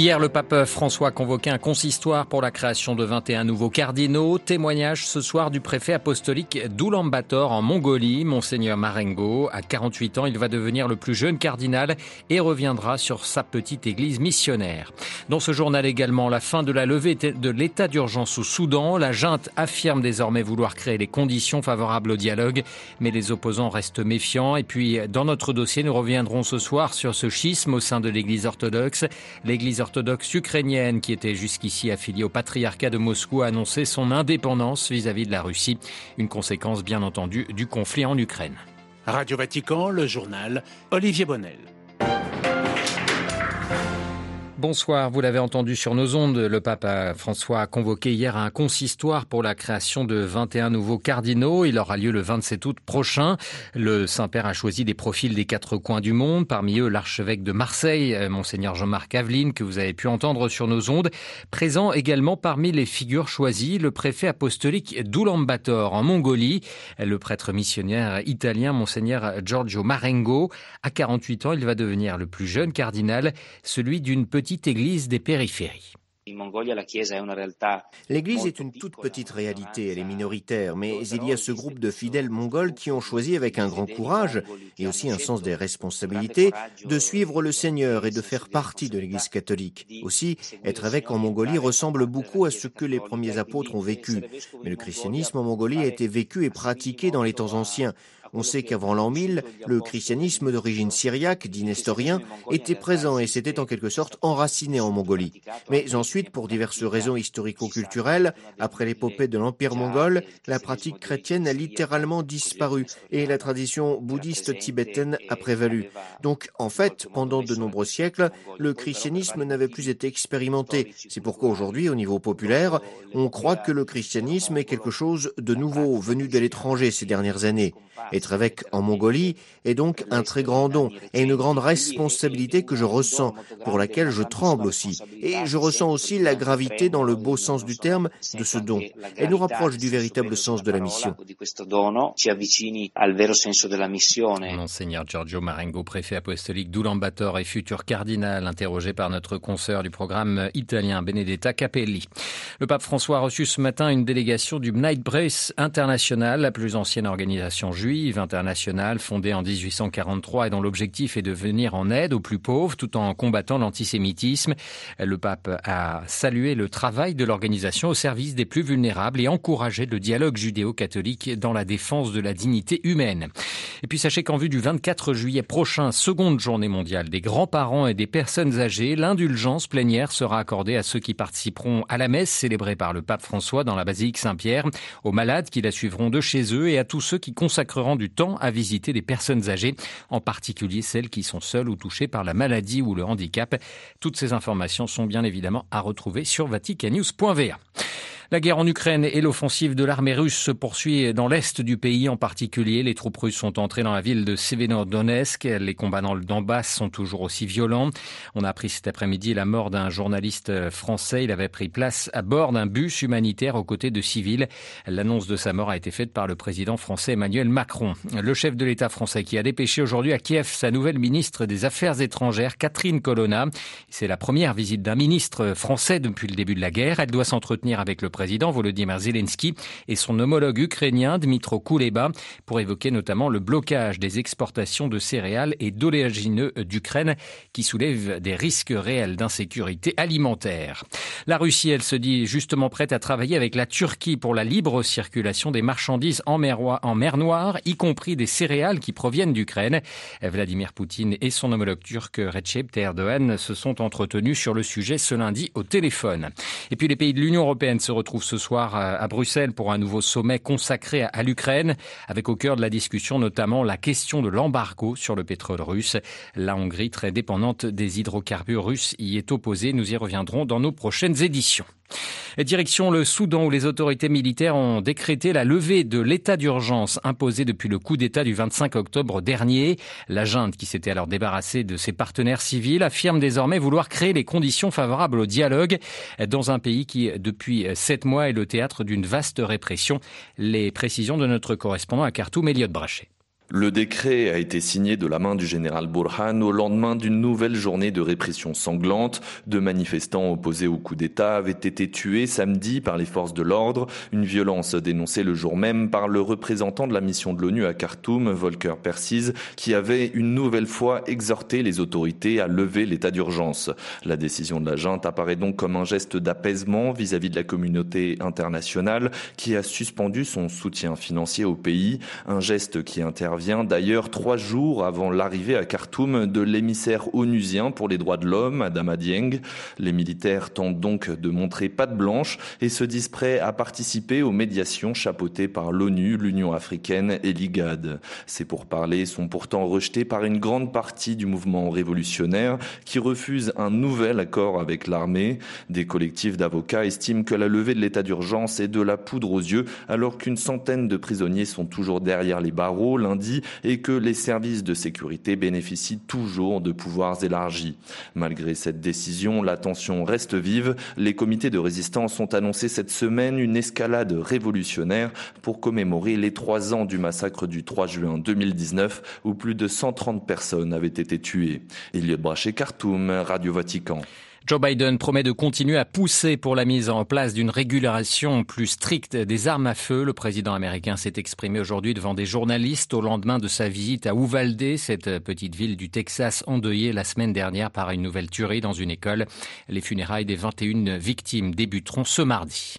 Hier, le pape François a convoqué un consistoire pour la création de 21 nouveaux cardinaux. Témoignage ce soir du préfet apostolique d'Oulan-Bator en Mongolie, Monseigneur Marengo. À 48 ans, il va devenir le plus jeune cardinal et reviendra sur sa petite église missionnaire. Dans ce journal également, la fin de la levée de l'état d'urgence au Soudan. La junte affirme désormais vouloir créer les conditions favorables au dialogue, mais les opposants restent méfiants. Et puis, dans notre dossier, nous reviendrons ce soir sur ce schisme au sein de l'église orthodoxe. L'église orthodoxe orthodoxe ukrainienne qui était jusqu'ici affiliée au patriarcat de Moscou a annoncé son indépendance vis-à-vis de la Russie, une conséquence bien entendu du conflit en Ukraine. Radio Vatican, le journal Olivier Bonnel. Bonsoir, vous l'avez entendu sur nos ondes, le pape François a convoqué hier un consistoire pour la création de 21 nouveaux cardinaux. Il aura lieu le 27 août prochain. Le Saint-Père a choisi des profils des quatre coins du monde, parmi eux l'archevêque de Marseille, euh, monseigneur Jean-Marc Aveline, que vous avez pu entendre sur nos ondes. Présent également parmi les figures choisies, le préfet apostolique d'Oulan-Bator en Mongolie, le prêtre missionnaire italien monseigneur Giorgio Marengo. À 48 ans, il va devenir le plus jeune cardinal, celui d'une petite église des périphéries. L'Église est une toute petite réalité, elle est minoritaire, mais il y a ce groupe de fidèles mongols qui ont choisi avec un grand courage et aussi un sens des responsabilités de suivre le Seigneur et de faire partie de l'Église catholique. Aussi, être évêque en Mongolie ressemble beaucoup à ce que les premiers apôtres ont vécu. Mais le christianisme en Mongolie a été vécu et pratiqué dans les temps anciens. On sait qu'avant l'an 1000, le christianisme d'origine syriaque, dit nestorien, était présent et s'était en quelque sorte enraciné en Mongolie. Mais ensuite, pour diverses raisons historico-culturelles, après l'épopée de l'Empire mongol, la pratique chrétienne a littéralement disparu et la tradition bouddhiste tibétaine a prévalu. Donc, en fait, pendant de nombreux siècles, le christianisme n'avait plus été expérimenté. C'est pourquoi aujourd'hui, au niveau populaire, on croit que le christianisme est quelque chose de nouveau venu de l'étranger ces dernières années. Être évêque en Mongolie est donc un très grand don et une grande responsabilité que je ressens, pour laquelle je tremble aussi. Et je ressens aussi la gravité dans le beau sens du terme de ce don. Elle nous rapproche du véritable sens de la mission. Monseigneur Giorgio Marengo, préfet apostolique d'Oulan-Bator et futur cardinal, interrogé par notre consoeur du programme italien Benedetta Capelli. Le pape François a reçu ce matin une délégation du Brace International, la plus ancienne organisation juive internationale fondée en 1843 et dont l'objectif est de venir en aide aux plus pauvres tout en combattant l'antisémitisme. Le pape a salué le travail de l'organisation au service des plus vulnérables et encouragé le dialogue judéo-catholique dans la défense de la dignité humaine. Et puis sachez qu'en vue du 24 juillet prochain, seconde journée mondiale des grands-parents et des personnes âgées, l'indulgence plénière sera accordée à ceux qui participeront à la messe célébrée par le pape François dans la basilique Saint-Pierre, aux malades qui la suivront de chez eux et à tous ceux qui consacreront du temps à visiter des personnes âgées, en particulier celles qui sont seules ou touchées par la maladie ou le handicap. Toutes ces informations sont bien évidemment à retrouver sur vaticanews.va. La guerre en Ukraine et l'offensive de l'armée russe se poursuit dans l'est du pays en particulier. Les troupes russes sont entrées dans la ville de Severodonetsk. Les combats dans le Donbass sont toujours aussi violents. On a appris cet après-midi la mort d'un journaliste français. Il avait pris place à bord d'un bus humanitaire aux côtés de civils. L'annonce de sa mort a été faite par le président français Emmanuel Macron. Le chef de l'État français qui a dépêché aujourd'hui à Kiev sa nouvelle ministre des Affaires étrangères, Catherine Colonna. C'est la première visite d'un ministre français depuis le début de la guerre. Elle doit s'entretenir avec le président Volodymyr Zelensky et son homologue ukrainien Dmitro Kuleba pour évoquer notamment le blocage des exportations de céréales et d'oléagineux d'Ukraine qui soulèvent des risques réels d'insécurité alimentaire. La Russie, elle se dit justement prête à travailler avec la Turquie pour la libre circulation des marchandises en mer, en mer Noire, y compris des céréales qui proviennent d'Ukraine. Vladimir Poutine et son homologue turc Recep Tayyip Erdogan se sont entretenus sur le sujet ce lundi au téléphone. Et puis les pays de l'Union européenne se retrouvent retrouve ce soir à Bruxelles pour un nouveau sommet consacré à l'Ukraine, avec au cœur de la discussion notamment la question de l'embargo sur le pétrole russe. La Hongrie, très dépendante des hydrocarbures russes, y est opposée. Nous y reviendrons dans nos prochaines éditions. Direction le Soudan où les autorités militaires ont décrété la levée de l'état d'urgence imposé depuis le coup d'État du 25 octobre dernier. La junte, qui s'était alors débarrassée de ses partenaires civils, affirme désormais vouloir créer les conditions favorables au dialogue dans un pays qui, depuis sept mois, est le théâtre d'une vaste répression. Les précisions de notre correspondant à Khartoum, Elliot Brachet. Le décret a été signé de la main du général Burhan au lendemain d'une nouvelle journée de répression sanglante. Deux manifestants opposés au coup d'État avaient été tués samedi par les forces de l'ordre, une violence dénoncée le jour même par le représentant de la mission de l'ONU à Khartoum, Volker Persiz, qui avait une nouvelle fois exhorté les autorités à lever l'état d'urgence. La décision de la junte apparaît donc comme un geste d'apaisement vis-à-vis de la communauté internationale qui a suspendu son soutien financier au pays, un geste qui intervient vient d'ailleurs trois jours avant l'arrivée à Khartoum de l'émissaire onusien pour les droits de l'homme, Adama Dieng. Les militaires tentent donc de montrer patte blanche et se disent prêts à participer aux médiations chapeautées par l'ONU, l'Union africaine et l'IGAD. Ces pourparlers sont pourtant rejetés par une grande partie du mouvement révolutionnaire qui refuse un nouvel accord avec l'armée. Des collectifs d'avocats estiment que la levée de l'état d'urgence est de la poudre aux yeux alors qu'une centaine de prisonniers sont toujours derrière les barreaux. Lundi, et que les services de sécurité bénéficient toujours de pouvoirs élargis. Malgré cette décision, la tension reste vive. Les comités de résistance ont annoncé cette semaine une escalade révolutionnaire pour commémorer les trois ans du massacre du 3 juin 2019 où plus de 130 personnes avaient été tuées. Elliot Brachet, Khartoum, Radio Vatican. Joe Biden promet de continuer à pousser pour la mise en place d'une régulation plus stricte des armes à feu. Le président américain s'est exprimé aujourd'hui devant des journalistes au lendemain de sa visite à Uvalde, cette petite ville du Texas endeuillée la semaine dernière par une nouvelle tuerie dans une école. Les funérailles des 21 victimes débuteront ce mardi.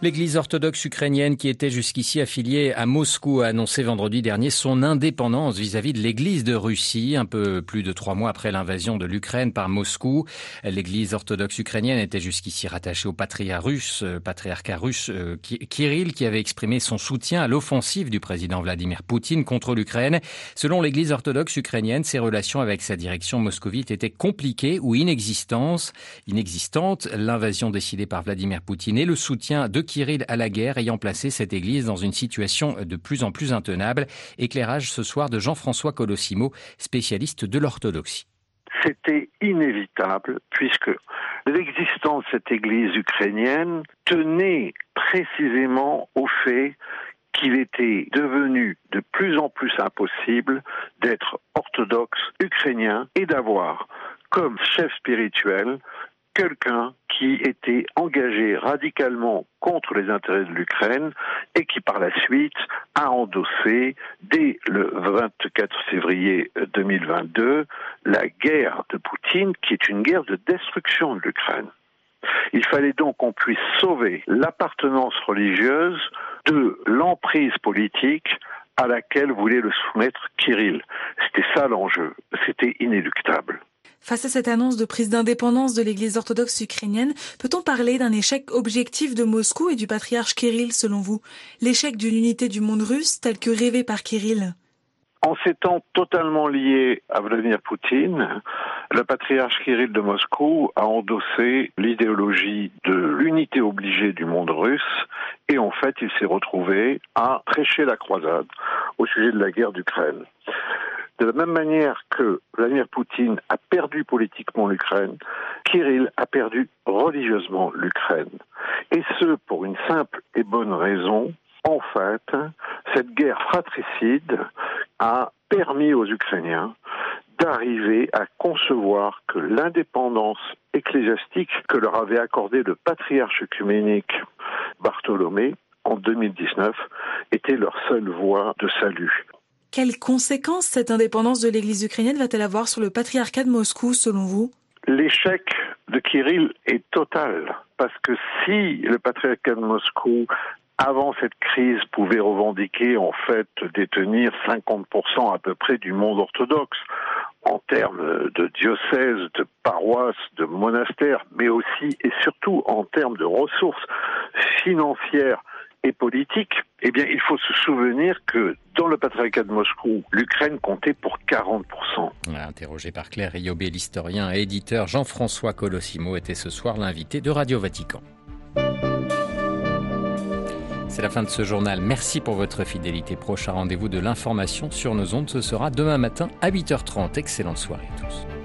L'église orthodoxe ukrainienne, qui était jusqu'ici affiliée à Moscou, a annoncé vendredi dernier son indépendance vis-à-vis de l'église de Russie, un peu plus de trois mois après l'invasion de l'Ukraine par Moscou. L'église orthodoxe ukrainienne était jusqu'ici rattachée au patriarcat russe, euh, patriarcat russe euh, Kirill, qui avait exprimé son soutien à l'offensive du président Vladimir Poutine contre l'Ukraine. Selon l'église orthodoxe ukrainienne, ses relations avec sa direction moscovite étaient compliquées ou inexistantes. L'invasion décidée par Vladimir Poutine et le soutien de Kirill à la guerre ayant placé cette église dans une situation de plus en plus intenable. Éclairage ce soir de Jean-François Colossimo, spécialiste de l'orthodoxie. C'était inévitable puisque l'existence de cette église ukrainienne tenait précisément au fait qu'il était devenu de plus en plus impossible d'être orthodoxe ukrainien et d'avoir comme chef spirituel quelqu'un qui était engagé radicalement contre les intérêts de l'Ukraine et qui par la suite a endossé dès le 24 février 2022 la guerre de Poutine qui est une guerre de destruction de l'Ukraine. Il fallait donc qu'on puisse sauver l'appartenance religieuse de l'emprise politique à laquelle voulait le soumettre Kirill. C'était ça l'enjeu, c'était inéluctable. Face à cette annonce de prise d'indépendance de l'Église orthodoxe ukrainienne, peut-on parler d'un échec objectif de Moscou et du patriarche Kirill selon vous? L'échec d'une unité du monde russe tel que rêvé par Kirill? En s'étant totalement lié à Vladimir Poutine, le patriarche Kirill de Moscou a endossé l'idéologie de l'unité obligée du monde russe et en fait il s'est retrouvé à prêcher la croisade au sujet de la guerre d'Ukraine. De la même manière que Vladimir Poutine a perdu politiquement l'Ukraine, Kirill a perdu religieusement l'Ukraine. Et ce, pour une simple et bonne raison. En fait, cette guerre fratricide a permis aux Ukrainiens d'arriver à concevoir que l'indépendance ecclésiastique que leur avait accordé le patriarche œcuménique Bartholomé en 2019 était leur seule voie de salut. Quelles conséquences cette indépendance de l'Église ukrainienne va-t-elle avoir sur le patriarcat de Moscou, selon vous? L'échec de Kirill est total, parce que si le patriarcat de Moscou avant cette crise, pouvait revendiquer en fait détenir 50% à peu près du monde orthodoxe en termes de diocèses, de paroisses, de monastères, mais aussi et surtout en termes de ressources financières et politique, eh bien, il faut se souvenir que dans le patriarcat de Moscou, l'Ukraine comptait pour 40%. Interrogé par Claire Riobé, l'historien et éditeur Jean-François Colossimo était ce soir l'invité de Radio Vatican. C'est la fin de ce journal. Merci pour votre fidélité. Prochain rendez-vous de l'information sur nos ondes, ce sera demain matin à 8h30. Excellente soirée à tous.